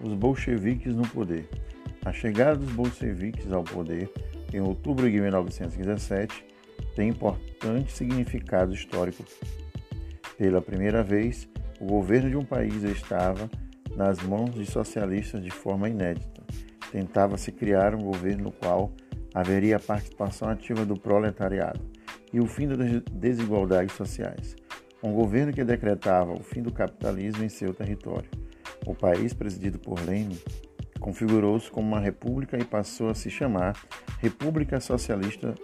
os bolcheviques no poder. A chegada dos bolcheviques ao poder em outubro de 1917 tem importante significado histórico. Pela primeira vez, o governo de um país estava nas mãos de socialistas de forma inédita. Tentava-se criar um governo no qual haveria a participação ativa do proletariado e o fim das desigualdades sociais. Um governo que decretava o fim do capitalismo em seu território. O país, presidido por Lenin, configurou-se como uma república e passou a se chamar República Socialista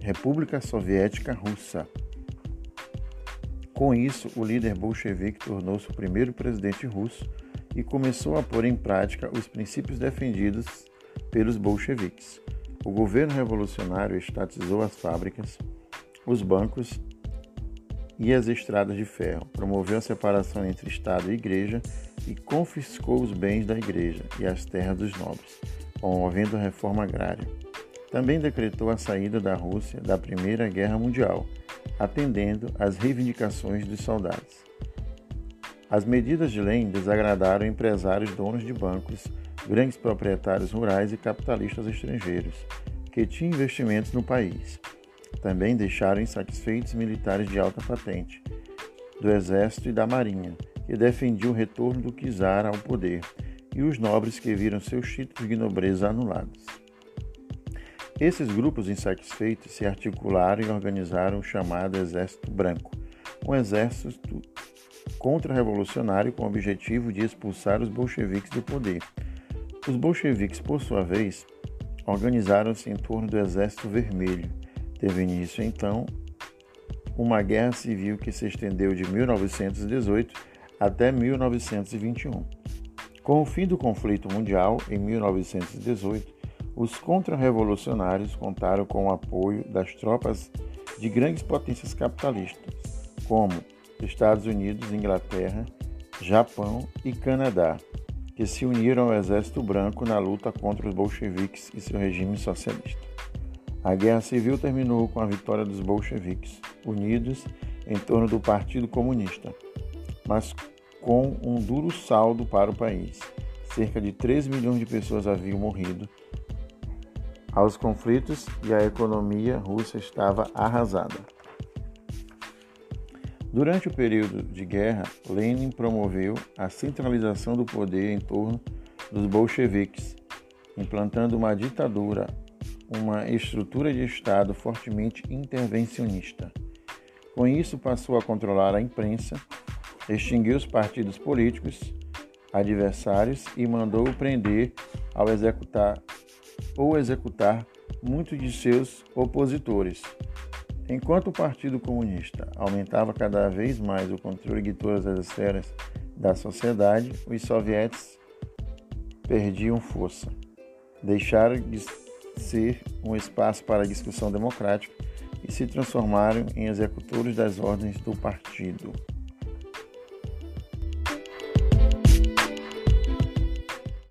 República Soviética Russa. Com isso, o líder bolchevique tornou-se o primeiro presidente russo e começou a pôr em prática os princípios defendidos pelos bolcheviques. O governo revolucionário estatizou as fábricas, os bancos e as estradas de ferro, promoveu a separação entre Estado e Igreja e confiscou os bens da Igreja e as terras dos nobres, promovendo a reforma agrária. Também decretou a saída da Rússia da Primeira Guerra Mundial, atendendo às reivindicações dos soldados. As medidas de Lenin desagradaram empresários donos de bancos, grandes proprietários rurais e capitalistas estrangeiros, que tinham investimentos no país. Também deixaram insatisfeitos militares de alta patente, do exército e da marinha, que defendiam o retorno do czar ao poder, e os nobres que viram seus títulos de nobreza anulados. Esses grupos insatisfeitos se articularam e organizaram o chamado Exército Branco, um exército contra-revolucionário com o objetivo de expulsar os bolcheviques do poder. Os bolcheviques, por sua vez, organizaram-se em torno do Exército Vermelho. Teve início, então, uma guerra civil que se estendeu de 1918 até 1921. Com o fim do conflito mundial, em 1918, os contra-revolucionários contaram com o apoio das tropas de grandes potências capitalistas, como Estados Unidos, Inglaterra, Japão e Canadá, que se uniram ao Exército Branco na luta contra os bolcheviques e seu regime socialista. A Guerra Civil terminou com a vitória dos bolcheviques, unidos em torno do Partido Comunista, mas com um duro saldo para o país. Cerca de 3 milhões de pessoas haviam morrido aos conflitos e a economia russa estava arrasada. Durante o período de guerra, Lenin promoveu a centralização do poder em torno dos bolcheviques, implantando uma ditadura, uma estrutura de Estado fortemente intervencionista. Com isso, passou a controlar a imprensa, extinguiu os partidos políticos adversários e mandou prender ao executar ou executar muitos de seus opositores. Enquanto o Partido Comunista aumentava cada vez mais o controle de todas as esferas da sociedade, os soviéticos perdiam força. Deixaram de ser um espaço para discussão democrática e se transformaram em executores das ordens do partido.